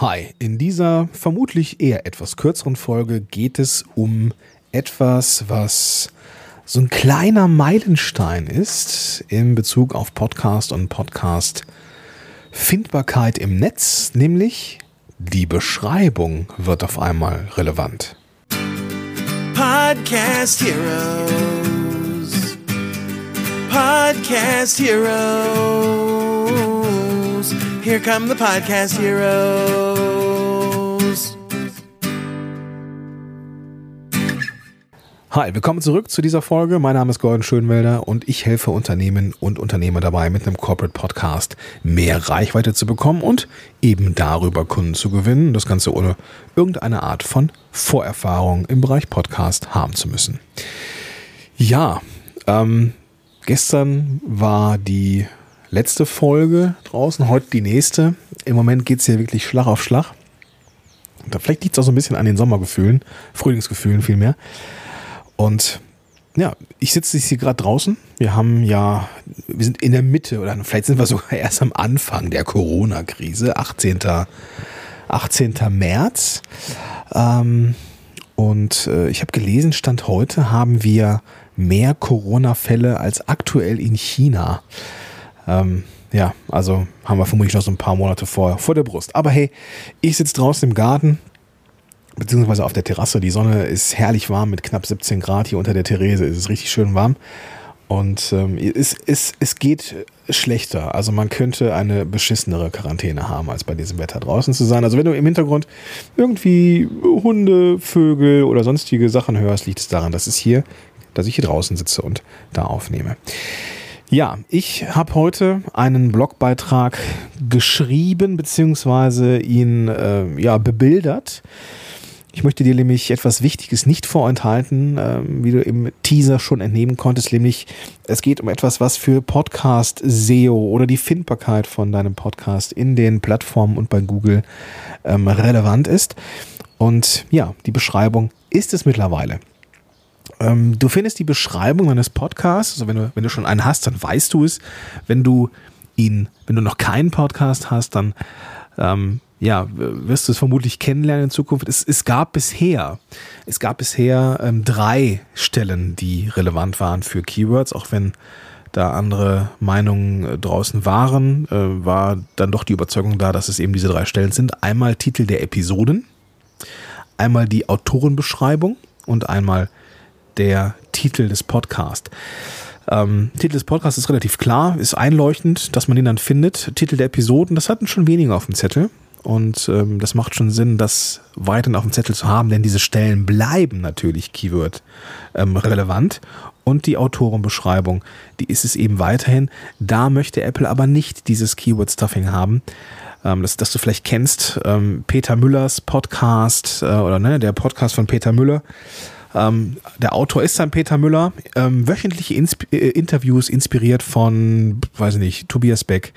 Hi, in dieser vermutlich eher etwas kürzeren Folge geht es um etwas, was so ein kleiner Meilenstein ist in Bezug auf Podcast und Podcast Findbarkeit im Netz, nämlich die Beschreibung wird auf einmal relevant. Podcast Heroes. Podcast Heroes. Here come the Podcast Heroes. Hi, willkommen zurück zu dieser Folge. Mein Name ist Gordon Schönwelder und ich helfe Unternehmen und Unternehmer dabei, mit einem Corporate Podcast mehr Reichweite zu bekommen und eben darüber Kunden zu gewinnen. Das Ganze ohne irgendeine Art von Vorerfahrung im Bereich Podcast haben zu müssen. Ja, ähm, gestern war die letzte Folge draußen, heute die nächste. Im Moment geht es hier wirklich Schlag auf Schlag. Vielleicht liegt es auch so ein bisschen an den Sommergefühlen, Frühlingsgefühlen vielmehr. Und ja, ich sitze hier gerade draußen. Wir haben ja, wir sind in der Mitte oder vielleicht sind wir sogar erst am Anfang der Corona-Krise, 18. 18. März. Ähm, und äh, ich habe gelesen, Stand heute haben wir mehr Corona-Fälle als aktuell in China. Ähm, ja, also haben wir vermutlich noch so ein paar Monate vor, vor der Brust. Aber hey, ich sitze draußen im Garten, beziehungsweise auf der Terrasse. Die Sonne ist herrlich warm mit knapp 17 Grad. Hier unter der Therese ist es richtig schön warm. Und ähm, es, es, es geht schlechter. Also man könnte eine beschissenere Quarantäne haben, als bei diesem Wetter draußen zu sein. Also wenn du im Hintergrund irgendwie Hunde, Vögel oder sonstige Sachen hörst, liegt es daran, dass es hier, dass ich hier draußen sitze und da aufnehme. Ja, ich habe heute einen Blogbeitrag geschrieben beziehungsweise ihn äh, ja bebildert ich möchte dir nämlich etwas Wichtiges nicht vorenthalten, ähm, wie du im Teaser schon entnehmen konntest, nämlich es geht um etwas, was für Podcast SEO oder die Findbarkeit von deinem Podcast in den Plattformen und bei Google ähm, relevant ist. Und ja, die Beschreibung ist es mittlerweile. Ähm, du findest die Beschreibung deines Podcasts, also wenn du, wenn du schon einen hast, dann weißt du es. Wenn du ihn, wenn du noch keinen Podcast hast, dann ähm, ja, wirst du es vermutlich kennenlernen in Zukunft. Es, es gab bisher, es gab bisher ähm, drei Stellen, die relevant waren für Keywords, auch wenn da andere Meinungen äh, draußen waren, äh, war dann doch die Überzeugung da, dass es eben diese drei Stellen sind. Einmal Titel der Episoden, einmal die Autorenbeschreibung und einmal der Titel des Podcasts. Ähm, Titel des Podcasts ist relativ klar, ist einleuchtend, dass man den dann findet. Titel der Episoden, das hatten schon weniger auf dem Zettel. Und ähm, das macht schon Sinn, das weiterhin auf dem Zettel zu haben, denn diese Stellen bleiben natürlich Keyword ähm, relevant. Und die Autorenbeschreibung, die ist es eben weiterhin. Da möchte Apple aber nicht dieses Keyword-Stuffing haben. Ähm, das, das du vielleicht kennst, ähm, Peter Müllers Podcast äh, oder ne, der Podcast von Peter Müller. Ähm, der Autor ist dann Peter Müller. Ähm, wöchentliche Insp äh, Interviews inspiriert von, weiß ich nicht, Tobias Beck,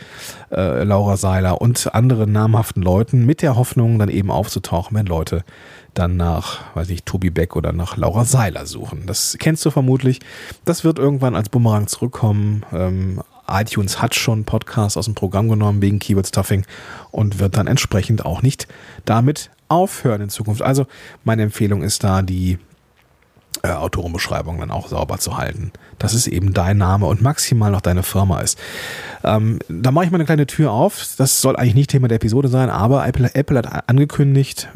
äh, Laura Seiler und anderen namhaften Leuten mit der Hoffnung, dann eben aufzutauchen, wenn Leute dann nach, weiß ich, Tobi Beck oder nach Laura Seiler suchen. Das kennst du vermutlich. Das wird irgendwann als Bumerang zurückkommen. Ähm, iTunes hat schon Podcasts aus dem Programm genommen wegen Keyword Stuffing und wird dann entsprechend auch nicht damit aufhören in Zukunft. Also meine Empfehlung ist da die äh, Autorenbeschreibung dann auch sauber zu halten. Dass es eben dein Name und maximal noch deine Firma ist. Ähm, da mache ich mal eine kleine Tür auf. Das soll eigentlich nicht Thema der Episode sein, aber Apple, Apple hat angekündigt,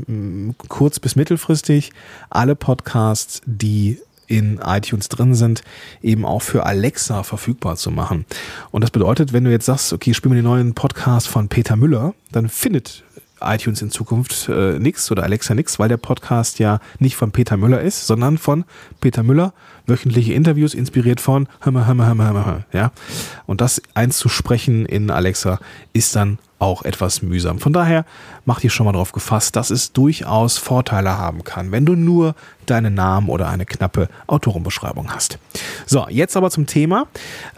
kurz bis mittelfristig, alle Podcasts, die in iTunes drin sind, eben auch für Alexa verfügbar zu machen. Und das bedeutet, wenn du jetzt sagst, okay, spiel mir den neuen Podcast von Peter Müller, dann findet iTunes in Zukunft äh, nix oder Alexa nix, weil der Podcast ja nicht von Peter Müller ist, sondern von Peter Müller. Wöchentliche Interviews inspiriert von Hammer, Hammer, Hammer, Hammer, ja. Und das einzusprechen in Alexa ist dann auch etwas mühsam. Von daher mach dir schon mal darauf gefasst, dass es durchaus Vorteile haben kann, wenn du nur deinen Namen oder eine knappe Autorenbeschreibung hast. So, jetzt aber zum Thema,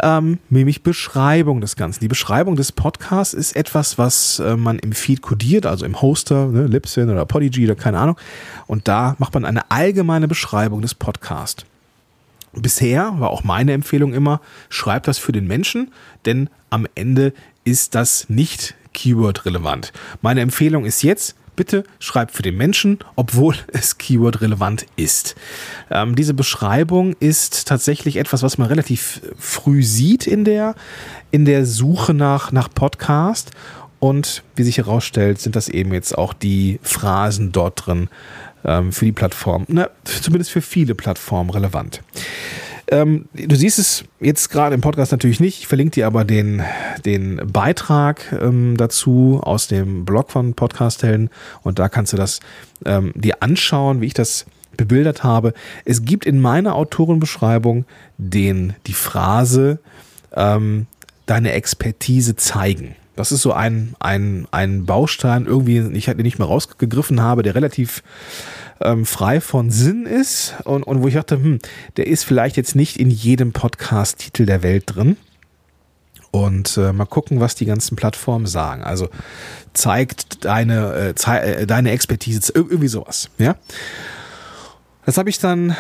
ähm, nämlich Beschreibung des Ganzen. Die Beschreibung des Podcasts ist etwas, was äh, man im Feed codiert, also im Hoster, ne, Libsyn oder Podigy oder keine Ahnung. Und da macht man eine allgemeine Beschreibung des Podcasts. Bisher war auch meine Empfehlung immer, schreib das für den Menschen, denn am Ende ist das nicht Keyword relevant. Meine Empfehlung ist jetzt, bitte schreibt für den Menschen, obwohl es Keyword relevant ist. Ähm, diese Beschreibung ist tatsächlich etwas, was man relativ früh sieht in der, in der Suche nach, nach Podcast. Und wie sich herausstellt, sind das eben jetzt auch die Phrasen dort drin ähm, für die Plattform, na, zumindest für viele Plattformen relevant. Ähm, du siehst es jetzt gerade im Podcast natürlich nicht. Ich verlinke dir aber den, den Beitrag ähm, dazu aus dem Blog von Podcasthelden und da kannst du das ähm, dir anschauen, wie ich das bebildert habe. Es gibt in meiner Autorenbeschreibung den, die Phrase, ähm, deine Expertise zeigen. Das ist so ein, ein, ein Baustein, irgendwie, ich den nicht mehr rausgegriffen habe, der relativ ähm, frei von Sinn ist und, und wo ich dachte, hm, der ist vielleicht jetzt nicht in jedem Podcast-Titel der Welt drin. Und äh, mal gucken, was die ganzen Plattformen sagen. Also zeigt deine, äh, zei äh, deine Expertise, irgendwie sowas. Ja. Das habe ich dann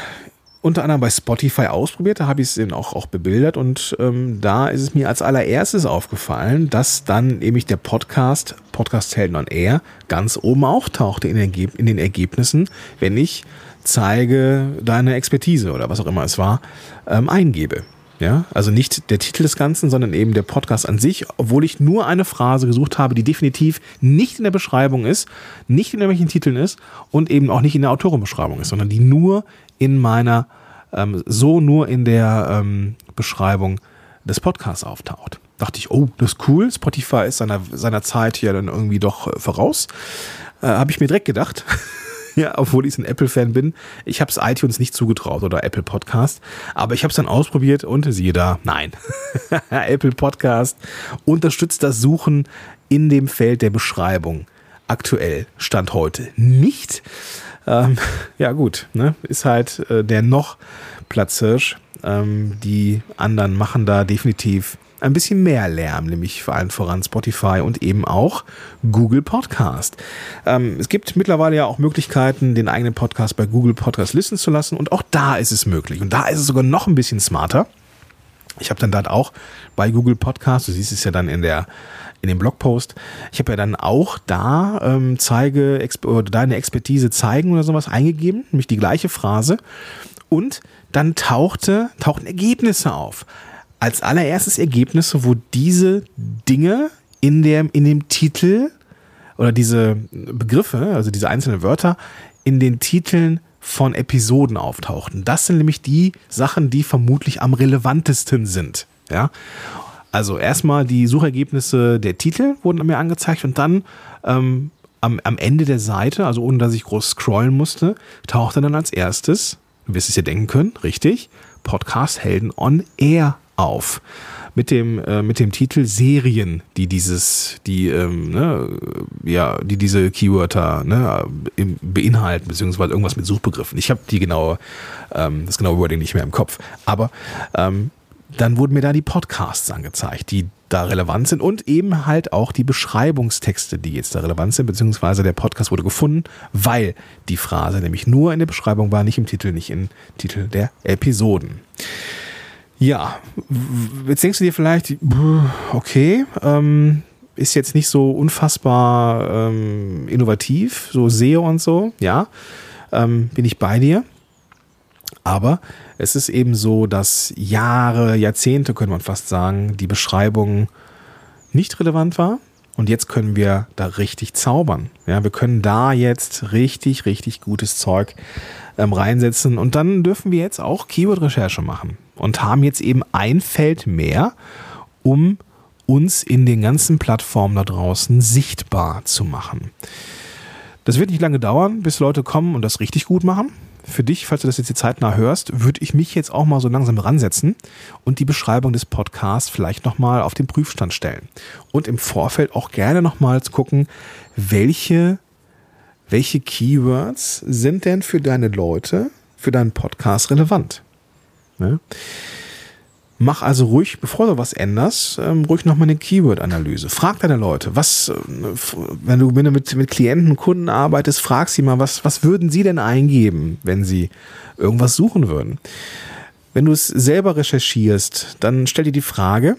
unter anderem bei Spotify ausprobiert, da habe ich es eben auch, auch bebildert und ähm, da ist es mir als allererstes aufgefallen, dass dann nämlich der Podcast, Podcast Helden on Air, ganz oben auftauchte in den, in den Ergebnissen, wenn ich zeige deine Expertise oder was auch immer es war, ähm, eingebe. Ja, also nicht der Titel des Ganzen, sondern eben der Podcast an sich, obwohl ich nur eine Phrase gesucht habe, die definitiv nicht in der Beschreibung ist, nicht in irgendwelchen Titeln ist und eben auch nicht in der Autorenbeschreibung ist, sondern die nur in meiner, ähm, so nur in der ähm, Beschreibung des Podcasts auftaucht. Dachte ich, oh, das ist cool. Spotify ist seiner, seiner Zeit hier dann irgendwie doch äh, voraus. Äh, habe ich mir direkt gedacht. ja, obwohl ich ein Apple-Fan bin. Ich habe es iTunes nicht zugetraut oder Apple Podcast, aber ich habe es dann ausprobiert und siehe da, nein. Apple Podcast unterstützt das Suchen in dem Feld der Beschreibung. Aktuell Stand heute nicht. Ähm, ja gut, ne? ist halt äh, der noch Platzhirsch. Ähm, die anderen machen da definitiv ein bisschen mehr Lärm, nämlich vor allem voran Spotify und eben auch Google Podcast. Ähm, es gibt mittlerweile ja auch Möglichkeiten, den eigenen Podcast bei Google Podcast listen zu lassen und auch da ist es möglich. Und da ist es sogar noch ein bisschen smarter. Ich habe dann dort auch bei Google Podcast, du siehst es ja dann in der in dem Blogpost. Ich habe ja dann auch da ähm, zeige oder deine Expertise zeigen oder sowas eingegeben, nämlich die gleiche Phrase. Und dann tauchte, tauchten Ergebnisse auf. Als allererstes Ergebnisse, wo diese Dinge in, der, in dem Titel oder diese Begriffe, also diese einzelnen Wörter, in den Titeln von Episoden auftauchten. Das sind nämlich die Sachen, die vermutlich am relevantesten sind. Ja. Also erstmal die Suchergebnisse der Titel wurden mir angezeigt und dann ähm, am, am Ende der Seite, also ohne dass ich groß scrollen musste, tauchte dann als erstes, du wirst es dir denken können, richtig, Podcast Helden on Air auf. Mit dem, äh, mit dem Titel Serien, die dieses, die, ähm, ne, ja, die diese Keywörter ne, beinhalten, beziehungsweise irgendwas mit Suchbegriffen. Ich habe die genaue, ähm, das genaue Wording nicht mehr im Kopf. Aber ähm, dann wurden mir da die Podcasts angezeigt, die da relevant sind und eben halt auch die Beschreibungstexte, die jetzt da relevant sind, beziehungsweise der Podcast wurde gefunden, weil die Phrase nämlich nur in der Beschreibung war, nicht im Titel, nicht im Titel der Episoden. Ja, jetzt denkst du dir vielleicht, okay, ähm, ist jetzt nicht so unfassbar ähm, innovativ, so SEO und so, ja, ähm, bin ich bei dir. Aber es ist eben so, dass Jahre, Jahrzehnte, könnte man fast sagen, die Beschreibung nicht relevant war. Und jetzt können wir da richtig zaubern. Ja, wir können da jetzt richtig, richtig gutes Zeug ähm, reinsetzen. Und dann dürfen wir jetzt auch Keyword-Recherche machen und haben jetzt eben ein Feld mehr, um uns in den ganzen Plattformen da draußen sichtbar zu machen. Das wird nicht lange dauern, bis Leute kommen und das richtig gut machen für dich, falls du das jetzt die zeitnah hörst, würde ich mich jetzt auch mal so langsam ransetzen und die Beschreibung des Podcasts vielleicht nochmal auf den Prüfstand stellen. Und im Vorfeld auch gerne nochmal gucken, welche, welche Keywords sind denn für deine Leute, für deinen Podcast relevant. Ne? Mach also ruhig, bevor du was änderst, ähm, ruhig nochmal eine Keyword-Analyse. Frag deine Leute, was, äh, wenn du, wenn du mit, mit Klienten, Kunden arbeitest, frag sie mal, was, was würden sie denn eingeben, wenn sie irgendwas suchen würden? Wenn du es selber recherchierst, dann stell dir die Frage,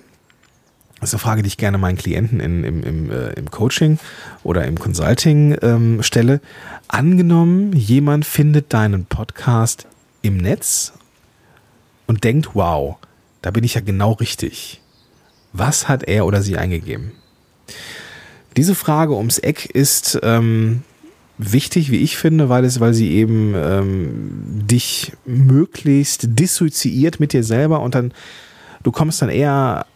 Das ist eine Frage, die ich gerne meinen Klienten in, im, im, äh, im Coaching oder im Consulting ähm, stelle. Angenommen, jemand findet deinen Podcast im Netz und denkt, wow, da bin ich ja genau richtig. Was hat er oder sie eingegeben? Diese Frage ums Eck ist ähm, wichtig, wie ich finde, weil es, weil sie eben ähm, dich möglichst dissoziiert mit dir selber und dann du kommst dann eher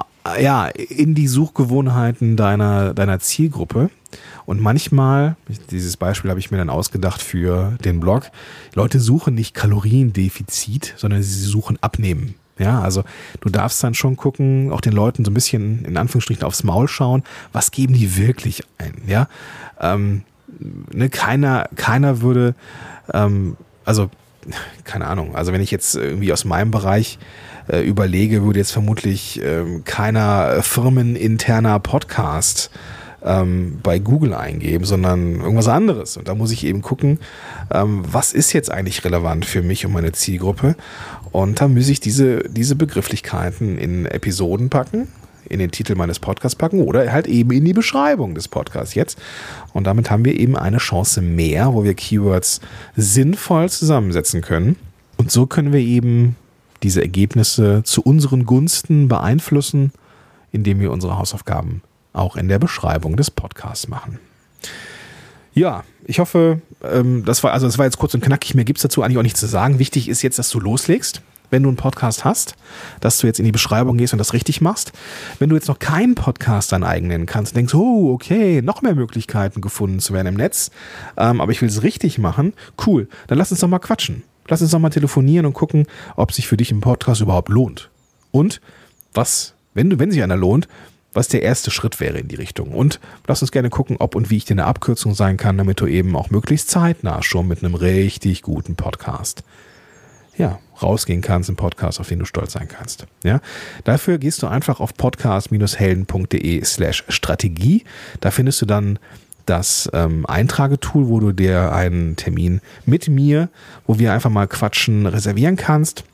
ja in die Suchgewohnheiten deiner deiner Zielgruppe und manchmal dieses Beispiel habe ich mir dann ausgedacht für den Blog. Leute suchen nicht Kaloriendefizit, sondern sie suchen Abnehmen. Ja, also du darfst dann schon gucken, auch den Leuten so ein bisschen in Anführungsstrichen aufs Maul schauen, was geben die wirklich ein, ja. Ähm, ne, keiner, keiner würde, ähm, also keine Ahnung, also wenn ich jetzt irgendwie aus meinem Bereich äh, überlege, würde jetzt vermutlich ähm, keiner firmeninterner Podcast ähm, bei Google eingeben, sondern irgendwas anderes. Und da muss ich eben gucken, ähm, was ist jetzt eigentlich relevant für mich und meine Zielgruppe. Und da muss ich diese, diese Begrifflichkeiten in Episoden packen, in den Titel meines Podcasts packen oder halt eben in die Beschreibung des Podcasts jetzt. Und damit haben wir eben eine Chance mehr, wo wir Keywords sinnvoll zusammensetzen können. Und so können wir eben diese Ergebnisse zu unseren Gunsten beeinflussen, indem wir unsere Hausaufgaben auch in der Beschreibung des Podcasts machen. Ja, ich hoffe, ähm, das war, also das war jetzt kurz und knackig, mir gibt es dazu eigentlich auch nichts zu sagen. Wichtig ist jetzt, dass du loslegst, wenn du einen Podcast hast, dass du jetzt in die Beschreibung gehst und das richtig machst. Wenn du jetzt noch keinen Podcast deinen eigenen kannst denkst, oh, okay, noch mehr Möglichkeiten gefunden zu werden im Netz, ähm, aber ich will es richtig machen, cool, dann lass uns doch mal quatschen. Lass uns doch mal telefonieren und gucken, ob sich für dich ein Podcast überhaupt lohnt. Und was, wenn du, wenn sich einer lohnt, was der erste Schritt wäre in die Richtung. Und lass uns gerne gucken, ob und wie ich dir eine Abkürzung sein kann, damit du eben auch möglichst zeitnah schon mit einem richtig guten Podcast ja, rausgehen kannst, ein Podcast, auf den du stolz sein kannst. Ja, dafür gehst du einfach auf podcast-helden.de slash Strategie. Da findest du dann das ähm, Eintragetool, wo du dir einen Termin mit mir, wo wir einfach mal quatschen, reservieren kannst.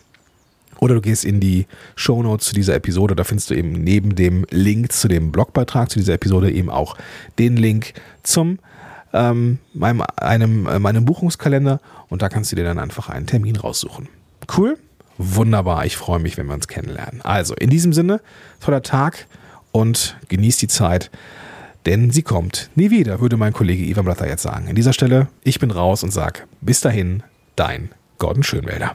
Oder du gehst in die Show Notes zu dieser Episode, da findest du eben neben dem Link zu dem Blogbeitrag zu dieser Episode eben auch den Link zum ähm, meinem, einem, äh, meinem Buchungskalender und da kannst du dir dann einfach einen Termin raussuchen. Cool? Wunderbar, ich freue mich, wenn wir uns kennenlernen. Also, in diesem Sinne, toller Tag und genieß die Zeit, denn sie kommt nie wieder, würde mein Kollege Ivan Blatter jetzt sagen. An dieser Stelle, ich bin raus und sag bis dahin, dein Gordon Schönwälder.